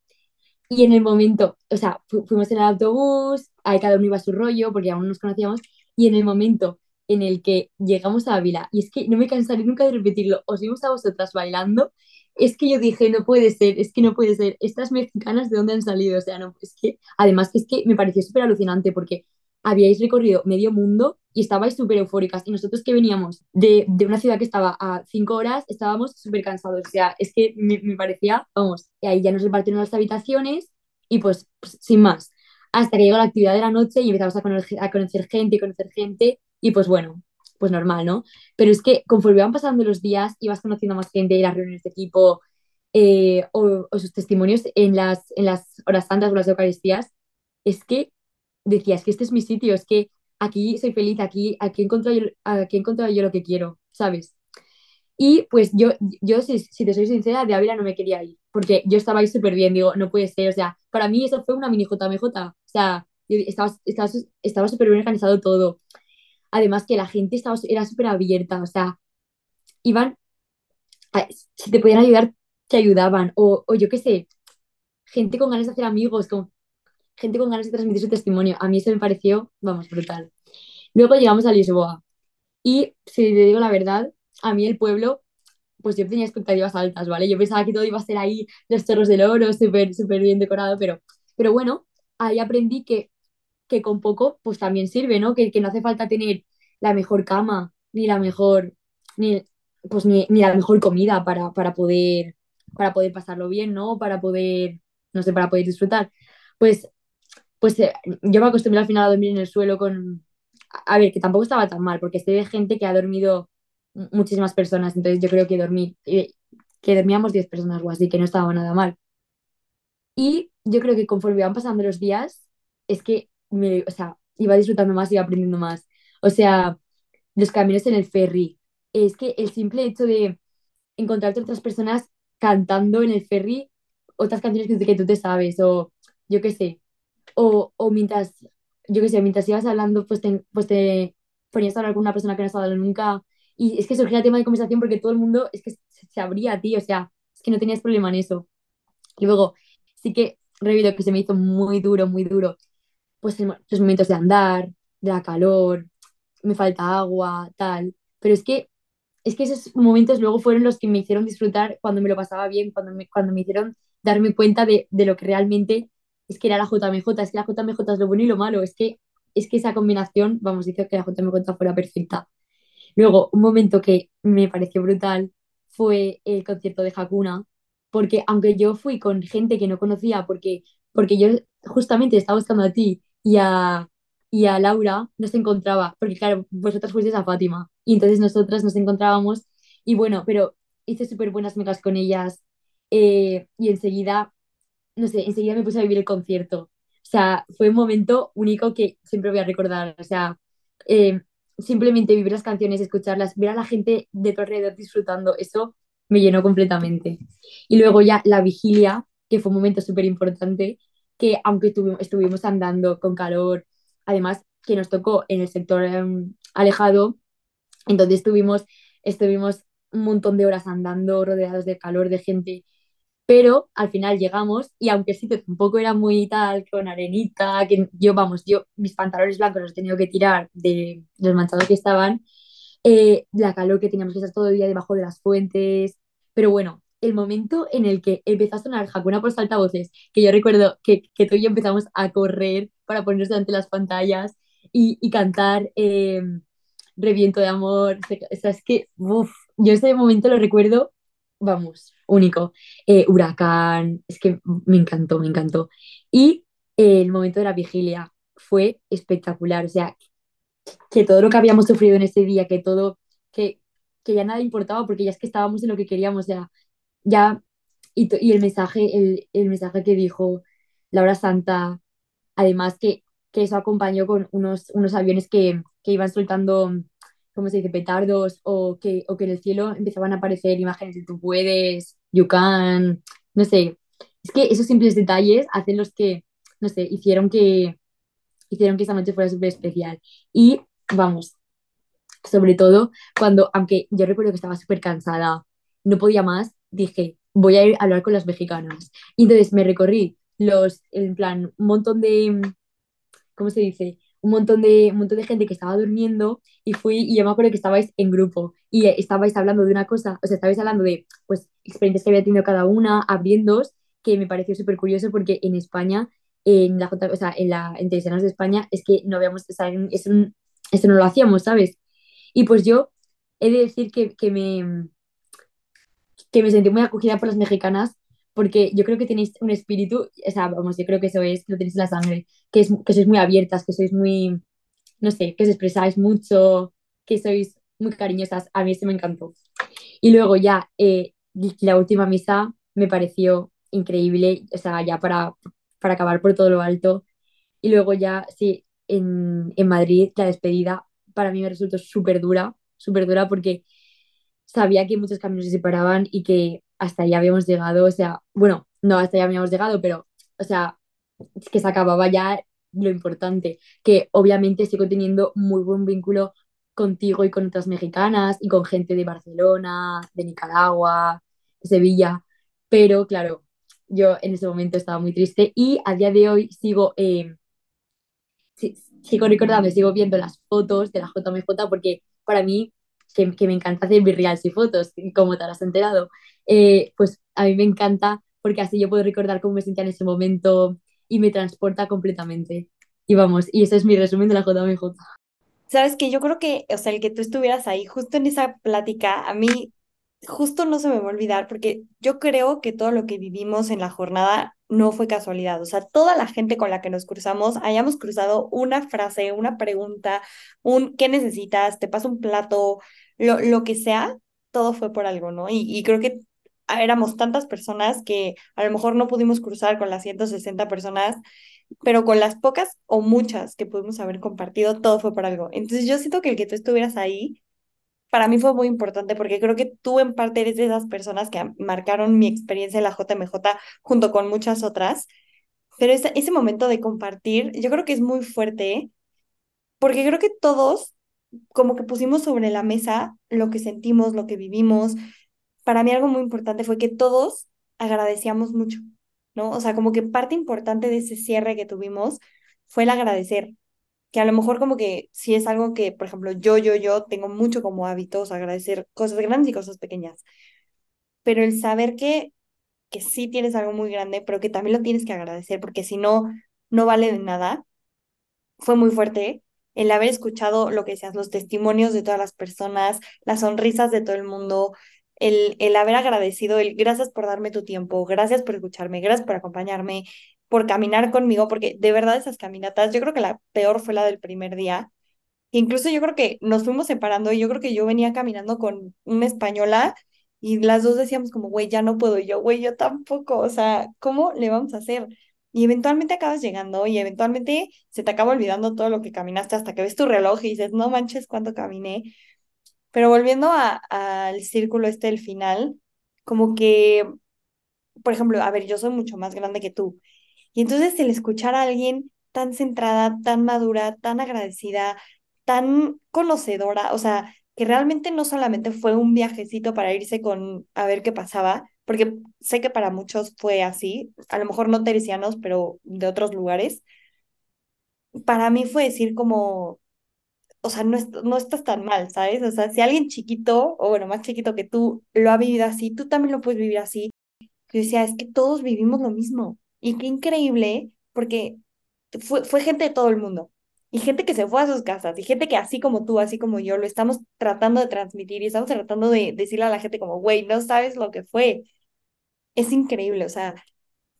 Y en el momento, o sea, fu- fuimos en el autobús, ahí cada uno iba a su rollo, porque aún no nos conocíamos, y en el momento en el que llegamos a Ávila, y es que no me cansaré nunca de repetirlo, os vimos a vosotras bailando, es que yo dije, no puede ser, es que no puede ser, estas mexicanas de dónde han salido, o sea, no, es que, además es que me pareció súper alucinante, porque habíais recorrido medio mundo y estabais súper eufóricas, y nosotros que veníamos de, de una ciudad que estaba a cinco horas, estábamos súper cansados, o sea, es que me, me parecía, vamos, y ahí ya nos repartieron las habitaciones, y pues, pues, sin más, hasta que llegó la actividad de la noche y empezamos a conocer, a conocer gente y conocer gente y pues bueno, pues normal, ¿no? Pero es que conforme iban pasando los días ibas conociendo más gente, las reuniones de equipo eh, o, o sus testimonios en las, en las horas santas o las Eucaristías, es que decías que este es mi sitio, es que aquí soy feliz, aquí, aquí, encontrado yo, aquí he encontrado yo lo que quiero, ¿sabes? Y pues yo, yo si, te soy sincera, de Ávila no me quería ir, porque yo estaba ahí súper bien, digo, no puede ser, o sea, para mí eso fue una mini JMJ, o sea, yo estaba, estaba, súper bien organizado todo. Además que la gente estaba, era súper abierta, o sea, iban, si te podían ayudar, te ayudaban, o, o yo qué sé, gente con ganas de hacer amigos, con, gente con ganas de transmitir su testimonio. A mí eso me pareció, vamos, brutal. Luego llegamos a Lisboa y, si te digo la verdad, a mí el pueblo pues yo tenía expectativas altas, ¿vale? Yo pensaba que todo iba a ser ahí, los cerros del oro, súper, súper bien decorado, pero, pero bueno, ahí aprendí que, que con poco, pues también sirve, ¿no? Que, que no hace falta tener la mejor cama, ni la mejor, ni, pues ni, ni la mejor comida para, para poder, para poder pasarlo bien, ¿no? Para poder, no sé, para poder disfrutar. Pues, pues eh, yo me acostumbré al final a dormir en el suelo con, a ver, que tampoco estaba tan mal, porque estoy de gente que ha dormido muchísimas personas, entonces yo creo que dormir, eh, que dormíamos 10 personas o así, que no estaba nada mal. Y yo creo que conforme van pasando los días, es que me, o sea, iba disfrutando más, iba aprendiendo más. O sea, los caminos en el ferry, es que el simple hecho de encontrarte otras personas cantando en el ferry otras canciones que, que tú te sabes, o yo qué sé, o, o mientras, yo qué sé, mientras ibas hablando, pues te, pues te ponías a hablar con una persona que no has hablado nunca, y es que surgía el tema de conversación porque todo el mundo es que se, abría a ti, o sea, es que no tenías problema en eso. Y luego, sí que revido que se me hizo muy duro, muy duro, pues en los momentos de andar, de calor, me falta agua, tal, pero es que es que esos momentos luego fueron los que me hicieron disfrutar cuando me lo pasaba bien, cuando me, cuando me hicieron darme cuenta de, de lo que realmente es que era la JMJ, es que la JMJ es lo bueno y lo malo, es que, es que esa combinación, vamos, hizo que la JMJ fuera perfecta. Luego, un momento que me pareció brutal fue el concierto de Hakuna, porque aunque yo fui con gente que no conocía, porque, porque yo justamente estaba buscando a ti y a, y a Laura, no se encontraba, porque claro, vosotras fuisteis a Fátima, y entonces nosotras nos encontrábamos, y bueno, pero hice súper buenas amigas con ellas, eh, y enseguida, no sé, enseguida me puse a vivir el concierto. O sea, fue un momento único que siempre voy a recordar. O sea, eh, simplemente vivir las canciones, escucharlas, ver a la gente de tu alrededor disfrutando, eso me llenó completamente. Y luego ya la vigilia, que fue un momento súper importante, que aunque estuvimos, andando con calor, además que nos tocó en el sector um, alejado, entonces estuvimos, estuvimos un montón de horas andando rodeados de calor, de gente, pero al final llegamos y aunque sí tampoco era muy tal, con arenita, que yo, vamos, yo mis pantalones blancos los he tenido que tirar de, de los manchados que estaban, eh, la calor que teníamos que estar todo el día debajo de las fuentes, pero bueno, el momento en el que empezó a sonar Hakuna por altavoces, que yo recuerdo que, que tú y yo empezamos a correr para ponernos delante de las pantallas y, y cantar eh, Reviento de Amor, o sea, es que, uff, yo ese momento lo recuerdo, vamos, único. Eh, huracán, es que me encantó, me encantó. Y eh, el momento de la vigilia fue espectacular, o sea, que todo lo que habíamos sufrido en ese día, que todo, que, que ya nada importaba porque ya es que estábamos en lo que queríamos, ya, ya, y, y el mensaje, el, el mensaje que dijo la hora santa, además que, que eso acompañó con unos, unos aviones que, que iban soltando, ¿cómo se dice?, petardos, o que, o que en el cielo empezaban a aparecer imágenes de tú puedes, you can, no sé, es que esos simples detalles hacen los que, no sé, hicieron que, hicieron que esa noche fuera súper especial. Y vamos, sobre todo cuando, aunque yo recuerdo que estaba súper cansada, no podía más, dije, voy a ir a hablar con las mexicanas. Y entonces me recorrí los, en plan, un montón de, ¿cómo se dice? Un montón de, un montón de gente que estaba durmiendo y fui, y yo me acuerdo que estabais en grupo y estabais hablando de una cosa, o sea, estabais hablando de, pues, experiencias que había tenido cada una, abriéndoos, que me pareció súper curioso porque en España, en la, o sea, en la, en de España, es que no habíamos, o sea, eso, eso no lo hacíamos, ¿sabes? Y pues yo he de decir que, que me, que me sentí muy acogida por las mexicanas porque yo creo que tenéis un espíritu, o sea, vamos, yo creo que eso es, lo tenéis en la sangre, que, es, que sois muy abiertas, que sois muy, no sé, que os expresáis mucho, que sois muy cariñosas, a mí eso me encantó. Y luego ya eh, la última misa me pareció increíble, o sea, ya para, para acabar por todo lo alto. Y luego ya, sí, en, en Madrid, la despedida para mí me resultó súper dura, súper dura porque sabía que muchos caminos se separaban y que hasta allá habíamos llegado, o sea, bueno, no, hasta allá habíamos llegado, pero, o sea, es que se acababa ya lo importante, que obviamente sigo teniendo muy buen vínculo contigo y con otras mexicanas y con gente de Barcelona, de Nicaragua, de Sevilla, pero claro, yo en ese momento estaba muy triste y a día de hoy sigo, eh, sigo recordando, sigo viendo las fotos de la JMJ porque para mí, que, que me encanta hacer virreals y fotos, como te habrás enterado, eh, pues a mí me encanta porque así yo puedo recordar cómo me sentía en ese momento y me transporta completamente. Y vamos, y ese es mi resumen de la JMJ. Sabes que yo creo que, o sea, el que tú estuvieras ahí justo en esa plática, a mí justo no se me va a olvidar porque yo creo que todo lo que vivimos en la jornada no fue casualidad. O sea, toda la gente con la que nos cruzamos, hayamos cruzado una frase, una pregunta, un ¿qué necesitas? Te paso un plato, lo, lo que sea, todo fue por algo, ¿no? Y, y creo que éramos tantas personas que a lo mejor no pudimos cruzar con las 160 personas pero con las pocas o muchas que pudimos haber compartido, todo fue por algo. Entonces yo siento que el que tú estuvieras ahí para mí fue muy importante porque creo que tú en parte eres de esas personas que marcaron mi experiencia en la JMJ junto con muchas otras. Pero ese, ese momento de compartir, yo creo que es muy fuerte, porque creo que todos como que pusimos sobre la mesa lo que sentimos, lo que vivimos. Para mí algo muy importante fue que todos agradecíamos mucho, ¿no? O sea, como que parte importante de ese cierre que tuvimos fue el agradecer, que a lo mejor como que si es algo que, por ejemplo, yo, yo, yo tengo mucho como hábitos, agradecer cosas grandes y cosas pequeñas, pero el saber que, que sí tienes algo muy grande, pero que también lo tienes que agradecer, porque si no, no vale de nada, fue muy fuerte el haber escuchado lo que decías, los testimonios de todas las personas, las sonrisas de todo el mundo, el, el haber agradecido, el gracias por darme tu tiempo, gracias por escucharme, gracias por acompañarme, por caminar conmigo, porque de verdad esas caminatas, yo creo que la peor fue la del primer día. Incluso yo creo que nos fuimos separando y yo creo que yo venía caminando con una española y las dos decíamos como, güey, ya no puedo, yo, güey, yo tampoco, o sea, ¿cómo le vamos a hacer? Y eventualmente acabas llegando y eventualmente se te acaba olvidando todo lo que caminaste hasta que ves tu reloj y dices, no manches cuánto caminé. Pero volviendo al círculo este del final, como que, por ejemplo, a ver, yo soy mucho más grande que tú. Y entonces el escuchar a alguien tan centrada, tan madura, tan agradecida, tan conocedora, o sea, que realmente no solamente fue un viajecito para irse con a ver qué pasaba, porque sé que para muchos fue así, a lo mejor no teresianos, pero de otros lugares. Para mí fue decir como, o sea, no, no estás tan mal, ¿sabes? O sea, si alguien chiquito, o bueno, más chiquito que tú, lo ha vivido así, tú también lo puedes vivir así. Yo decía, es que todos vivimos lo mismo. Y qué increíble, porque fue, fue gente de todo el mundo. Y gente que se fue a sus casas, y gente que así como tú, así como yo, lo estamos tratando de transmitir y estamos tratando de decirle a la gente como, güey, no sabes lo que fue. Es increíble, o sea,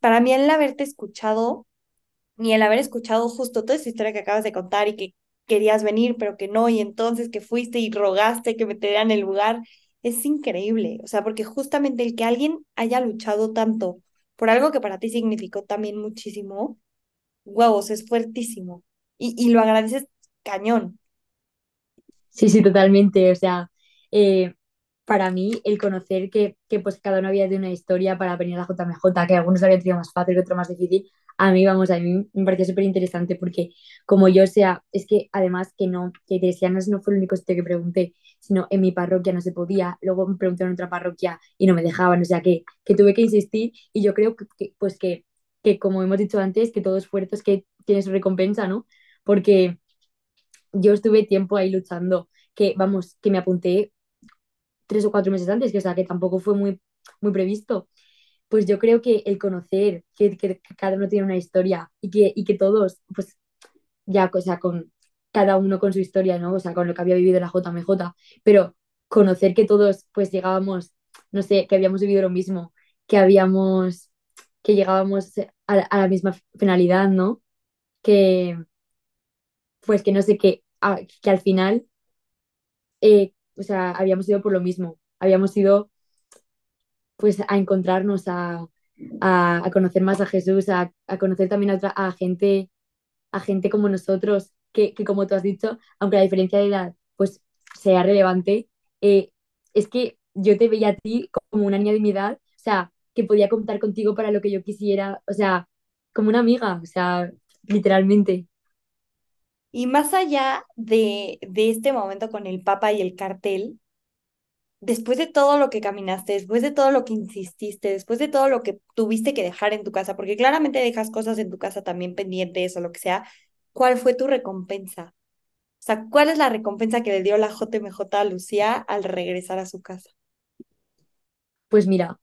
para mí el haberte escuchado y el haber escuchado justo toda esa historia que acabas de contar y que querías venir, pero que no, y entonces que fuiste y rogaste que me te dieran el lugar, es increíble, o sea, porque justamente el que alguien haya luchado tanto por algo que para ti significó también muchísimo, huevos, es fuertísimo. Y, y lo agradeces cañón. Sí, sí, totalmente. O sea, eh, para mí el conocer que, que, pues cada uno había de una historia para venir a la JMJ, que algunos habían tenido más fácil, otro más difícil, a mí, vamos, a mí me pareció súper interesante porque como yo, sea, es que además que no, que Teresianas no fue el único sitio que pregunté, sino en mi parroquia no se podía, luego me pregunté en otra parroquia y no me dejaban, o sea, que, que tuve que insistir y yo creo que pues que, que, como hemos dicho antes, que todo esfuerzo es que tiene su recompensa, ¿no? Porque yo estuve tiempo ahí luchando, que vamos, que me apunté tres o cuatro meses antes, que o sea, que tampoco fue muy, muy previsto pues yo creo que el conocer que, que, cada uno tiene una historia y que, y que todos, pues ya, o sea, con cada uno con su historia, ¿no? O sea, con lo que había vivido la JMJ, pero conocer que todos, pues llegábamos, no sé, que habíamos vivido lo mismo, que habíamos, que llegábamos a, a la misma finalidad, ¿no? Que, pues que no sé, que, a, que al final, eh, o sea, habíamos ido por lo mismo, habíamos ido pues a encontrarnos, a, a, a conocer más a Jesús, a, a conocer también a, otra, a, gente, a gente como nosotros, que, que, como tú has dicho, aunque la diferencia de edad pues sea relevante, eh, es que yo te veía a ti como una niña de mi edad, o sea, que podía contar contigo para lo que yo quisiera, o sea, como una amiga, o sea, literalmente. Y más allá de, de este momento con el Papa y el cartel, después de todo lo que caminaste, después de todo lo que insististe, después de todo lo que tuviste que dejar en tu casa, porque claramente dejas cosas en tu casa también pendientes o lo que sea, ¿cuál fue tu recompensa? O sea, ¿cuál es la recompensa que le dio la JMJ a Lucía al regresar a su casa? Pues mira,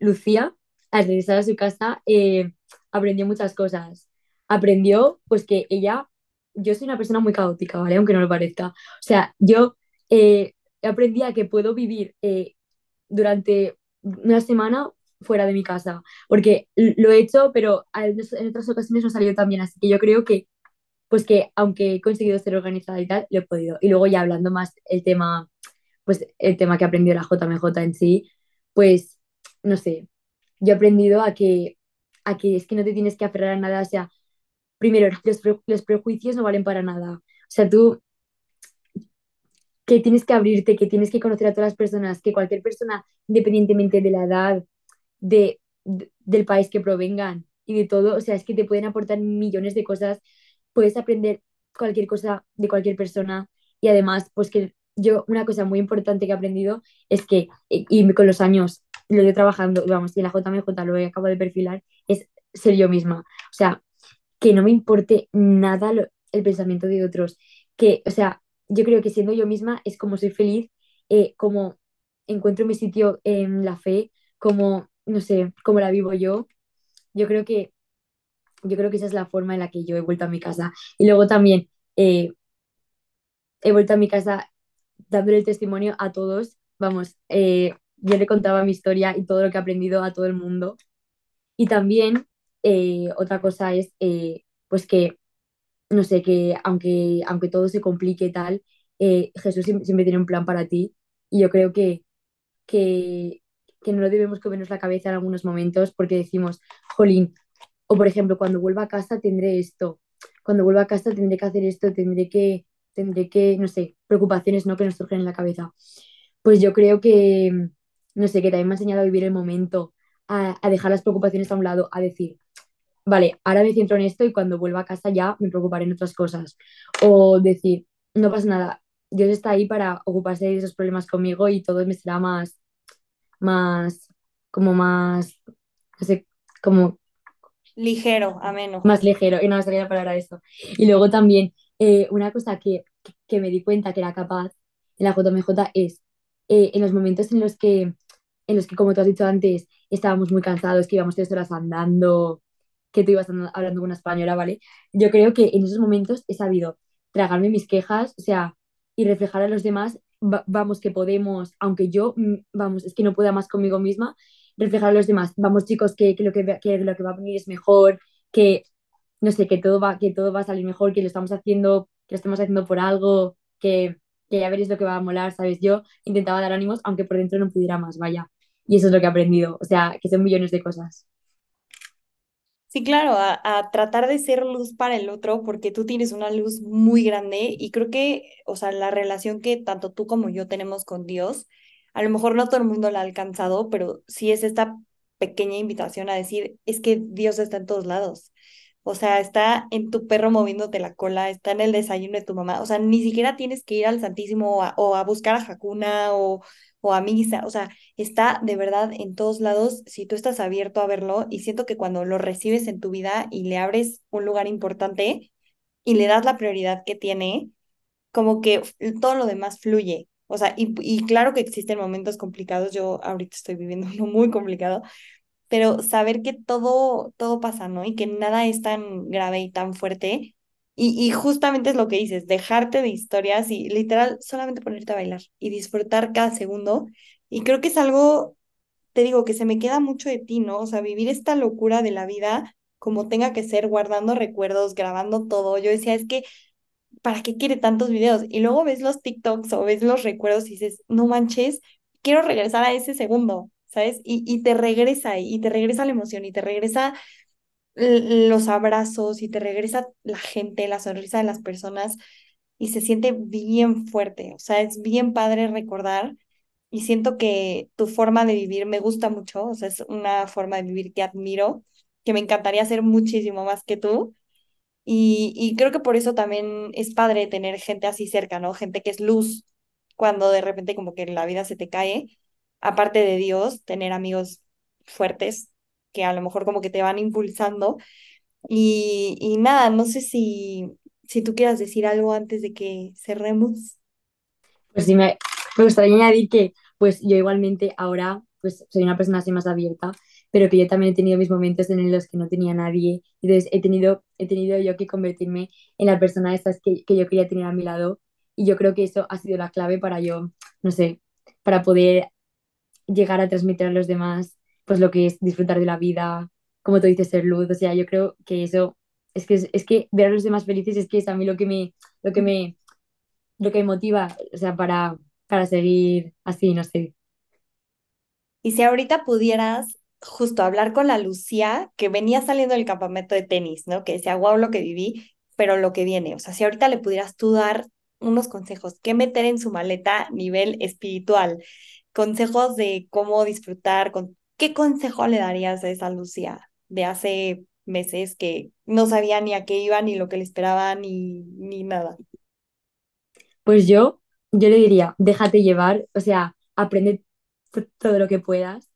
Lucía, al regresar a su casa, eh, aprendió muchas cosas. Aprendió, pues que ella, yo soy una persona muy caótica, ¿vale? Aunque no lo parezca. O sea, yo eh, aprendí a que puedo vivir eh, durante una semana fuera de mi casa, porque lo he hecho, pero en otras ocasiones no salió tan bien, así que yo creo que, pues que aunque he conseguido ser organizada y tal, lo he podido. Y luego ya hablando más el tema, pues el tema que he aprendido la JMJ en sí, pues, no sé, yo he aprendido a que, a que es que no te tienes que aferrar a nada, o sea, primero, los, los prejuicios no valen para nada. O sea, tú que tienes que abrirte, que tienes que conocer a todas las personas, que cualquier persona, independientemente de la edad, de, de- del país que provengan y de todo, o sea, es que te pueden aportar millones de cosas, puedes aprender cualquier cosa de cualquier persona y además, pues que yo, una cosa muy importante que he aprendido es que, y, con los años, lo he trabajando, vamos, y en la JMJ lo he acabo de perfilar, es ser yo misma. O sea, que no me importe nada lo- el pensamiento de otros. Que, o sea, yo creo que siendo yo misma es como soy feliz, eh, como encuentro mi sitio en la fe, como, no sé, como la vivo yo. Yo creo que, yo creo que esa es la forma en la que yo he vuelto a mi casa. Y luego también eh, he vuelto a mi casa dándole el testimonio a todos. Vamos, eh, yo le contaba mi historia y todo lo que he aprendido a todo el mundo. Y también eh, otra cosa es, eh, pues que no sé, que aunque, aunque todo se complique tal, eh, Jesús siempre, tiene un plan para ti y yo creo que, que, que no debemos comernos la cabeza en algunos momentos porque decimos, jolín, o por ejemplo, cuando vuelva a casa tendré esto, cuando vuelva a casa tendré que hacer esto, tendré que, tendré que, no sé, preocupaciones, ¿no? que nos surgen en la cabeza. Pues yo creo que, no sé, que también me ha enseñado a vivir el momento, a dejar las preocupaciones a un lado, a decir, vale, ahora me centro en esto y cuando vuelva a casa ya me preocuparé en otras cosas. O decir, no pasa nada, Dios está ahí para ocuparse de esos problemas conmigo y todo me será más, más, como más, no sé, como Ligero, ameno. más ligero, y no me salía la palabra eso. Y luego también, eh, una cosa que, que, me di cuenta que era capaz en la JMJ es eh, en los momentos en los que, en los que, como tú has dicho antes, estábamos muy cansados, que íbamos tres horas andando, que tú ibas hablando con una española, ¿vale? Yo creo que en esos momentos he sabido tragarme mis quejas, o sea, y reflejar a los demás, va- vamos, que podemos, aunque yo, mm, vamos, es que no pueda más conmigo misma, reflejar a los demás, vamos chicos, que, que lo que, que lo que va a venir es mejor, que no sé, que todo va, que todo va a salir mejor, que lo estamos haciendo, que lo estamos haciendo por algo, que, que ya veréis lo que va a molar, ¿sabes? Yo intentaba dar ánimos, aunque por dentro no pudiera más, vaya. Y eso es lo que he aprendido, o sea, que son millones de cosas. Sí, claro, a, a tratar de ser luz para el otro, porque tú tienes una luz muy grande y creo que, o sea, la relación que tanto tú como yo tenemos con Dios, a lo mejor no todo el mundo la ha alcanzado, pero sí es esta pequeña invitación a decir, es que Dios está en todos lados. O sea, está en tu perro moviéndote la cola, está en el desayuno de tu mamá. O sea, ni siquiera tienes que ir al Santísimo o a, buscar a Hakuna o, o a misa. O sea, está de verdad en todos lados si tú estás abierto a verlo y siento que cuando lo recibes en tu vida y le abres un lugar importante y le das la prioridad que tiene, como que todo lo demás fluye. O sea, y, y claro que existen momentos complicados, yo ahorita estoy viviendo [LAUGHS] uno muy complicado, pero saber que todo, todo pasa, ¿no? Y que nada es tan grave y tan fuerte. Y, y justamente es lo que dices, dejarte de historias y literal solamente ponerte a bailar y disfrutar cada segundo. Y creo que es algo te digo que se me queda mucho de ti, ¿no? O sea, vivir esta locura de la vida como tenga que ser, guardando recuerdos, grabando todo. Yo decía, es que, ¿para qué quiere tantos videos? Y luego ves los TikToks o ves los recuerdos y dices, no manches, quiero regresar a ese segundo, ¿sabes? Y, y te regresa, y te regresa la emoción, y te regresa los abrazos, y te regresa la gente, la sonrisa de las personas, y se siente bien fuerte. O sea, es bien padre recordar y siento que tu forma de vivir me gusta mucho, o sea, es una forma de vivir que admiro, que me encantaría hacer muchísimo más que tú. Y, y creo que por eso también es padre tener gente así cerca, ¿no? Gente que es luz cuando de repente como que la vida se te cae. Aparte de Dios, tener amigos fuertes que a lo mejor como que te van impulsando. Y, y nada, no sé si, si tú quieras decir algo antes de que cerremos. Pues sí, me, me gustaría añadir que pues yo igualmente ahora pues soy una persona así más abierta, pero que yo también he tenido mis momentos en los que no tenía nadie, entonces he tenido, he tenido yo que convertirme en la persona esta que, que yo quería tener a mi lado, y yo creo que eso ha sido la clave para yo, no sé, para poder llegar a transmitir a los demás pues lo que es disfrutar de la vida, como tú dices, ser luz, o sea, yo creo que eso, es que, es, que ver a los demás felices es que es a mí lo que me, lo que me, lo que me motiva, o sea, para, para seguir así, no sé. Y si ahorita pudieras justo hablar con la Lucía que venía saliendo del campamento de tenis, ¿no? Que decía, wow, lo que viví, pero lo que viene. O sea, si ahorita le pudieras tú dar unos consejos, qué meter en su maleta nivel espiritual, consejos de cómo disfrutar, con, ¿qué consejo le darías a esa Lucía de hace meses que no sabía ni a qué iba, ni lo que le esperaba, ni, ni nada? Pues yo, yo le diría, déjate llevar, o sea, aprende todo lo que puedas.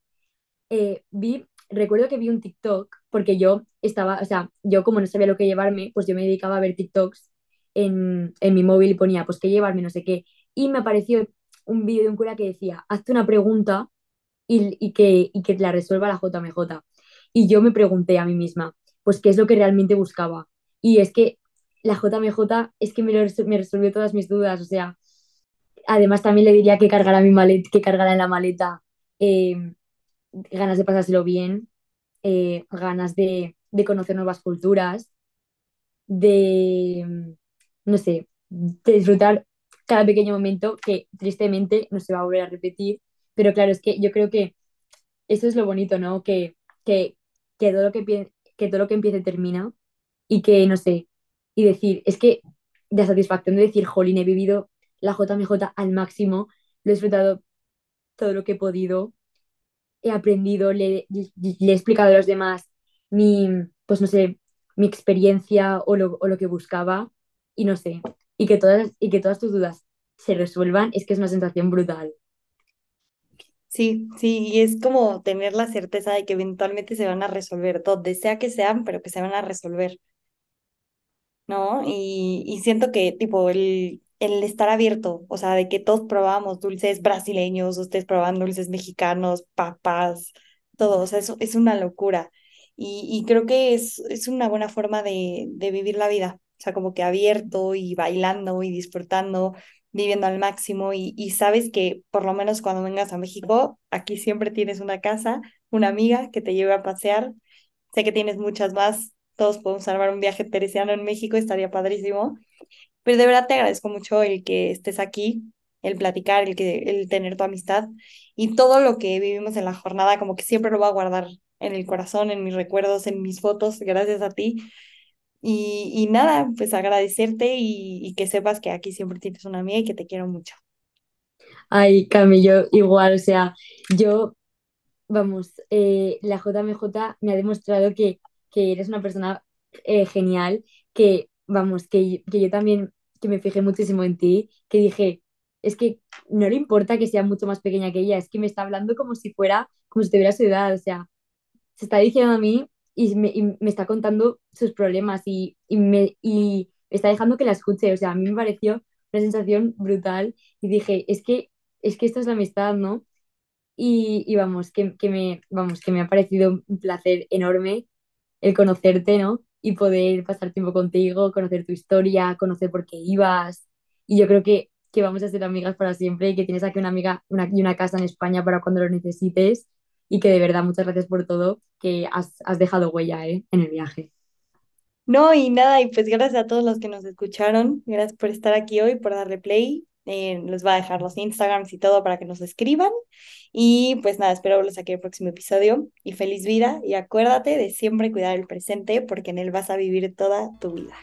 Eh, vi, recuerdo que vi un TikTok, porque yo estaba, o sea, yo como no sabía lo que llevarme, pues yo me dedicaba a ver TikToks en, en mi móvil y ponía, pues qué llevarme, no sé qué. Y me apareció un vídeo de un cura que decía, hazte una pregunta y, y, que, y que la resuelva la JMJ. Y yo me pregunté a mí misma, pues qué es lo que realmente buscaba. Y es que la JMJ es que me, lo, me resolvió todas mis dudas, o sea, además también le diría que cargara, mi maleta, que cargara en la maleta eh, ganas de pasárselo bien, eh, ganas de, de, conocer nuevas culturas, de, no sé, de disfrutar cada pequeño momento que tristemente no se va a volver a repetir. Pero claro, es que yo creo que eso es lo bonito, ¿no? Que, que, que, todo, lo que, que todo lo que empiece termina y que, no sé, y decir, es que la satisfacción de decir, jolín, he vivido la JMJ al máximo, lo he disfrutado todo lo que he podido, he aprendido, le, le, he explicado a los demás mi, pues no sé, mi experiencia o lo, o lo, que buscaba y no sé, y que, todas, y que todas tus dudas se resuelvan, es que es una sensación brutal. Sí, sí, y es como tener la certeza de que eventualmente se van a resolver, donde sea que sean, pero que se van a resolver. ¿No? Y, y siento que, tipo, el, el estar abierto, o sea, de que todos probamos dulces brasileños, ustedes probaban dulces mexicanos, papas, todo, o sea, eso es una locura. Y, y creo que es, es una buena forma de, de vivir la vida, o sea, como que abierto y bailando y disfrutando, viviendo al máximo y, y sabes que por lo menos cuando vengas a México, aquí siempre tienes una casa, una amiga que te lleve a pasear. Sé que tienes muchas más, todos podemos armar un viaje teresiano en México, estaría padrísimo. Pero de verdad te agradezco mucho el que estés aquí, el platicar, el, que, el tener tu amistad y todo lo que vivimos en la jornada, como que siempre lo voy a guardar en el corazón, en mis recuerdos, en mis fotos, gracias a ti. Y, y nada, pues agradecerte y, y, que sepas que aquí siempre tienes una amiga y que te quiero mucho. Ay, Camillo, igual, o sea, yo, vamos, eh, la JMJ me ha demostrado que, que eres una persona eh, genial, que, vamos, que, que yo también, que me fijé muchísimo en ti, que dije, es que no le importa que sea mucho más pequeña que ella, es que me está hablando como si fuera, como si tuviera su edad, o sea, se está diciendo a mí y me, y me está contando sus problemas y, y, me, y está dejando que la escuche. O sea, a mí me pareció una sensación brutal y dije, es que, es que esto es la amistad, ¿no? Y, y vamos, que, que, me, vamos, que me ha parecido un placer enorme el conocerte, ¿no? Y poder pasar tiempo contigo, conocer tu historia, conocer por qué ibas. Y yo creo que, que vamos a ser amigas para siempre y que tienes aquí una amiga una, y una casa en España para cuando lo necesites y que de verdad muchas gracias por todo, que has, has dejado huella ¿eh? en el viaje. No, y nada, y pues gracias a todos los que nos escucharon, gracias por estar aquí hoy, por darle play. Eh, les voy a dejar los Instagrams y todo para que nos escriban. Y pues nada, espero verlos aquí el próximo episodio. Y feliz vida. Y acuérdate de siempre cuidar el presente porque en él vas a vivir toda tu vida.